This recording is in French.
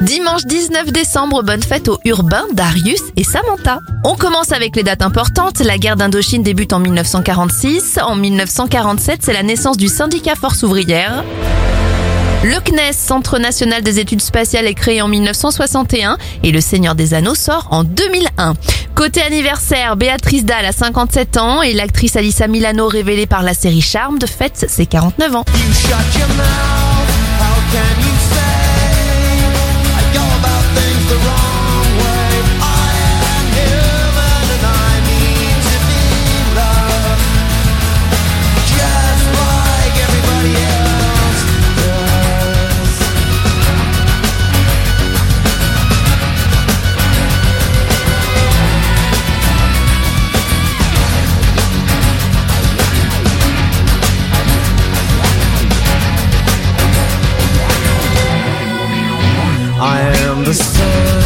Dimanche 19 décembre, bonne fête aux urbains, Darius et Samantha. On commence avec les dates importantes. La guerre d'Indochine débute en 1946. En 1947, c'est la naissance du syndicat Force ouvrière. Le CNES, Centre national des études spatiales, est créé en 1961 et Le Seigneur des Anneaux sort en 2001. Côté anniversaire, Béatrice Dalle a 57 ans et l'actrice Alissa Milano, révélée par la série Charme, de fête ses 49 ans. I am the sun.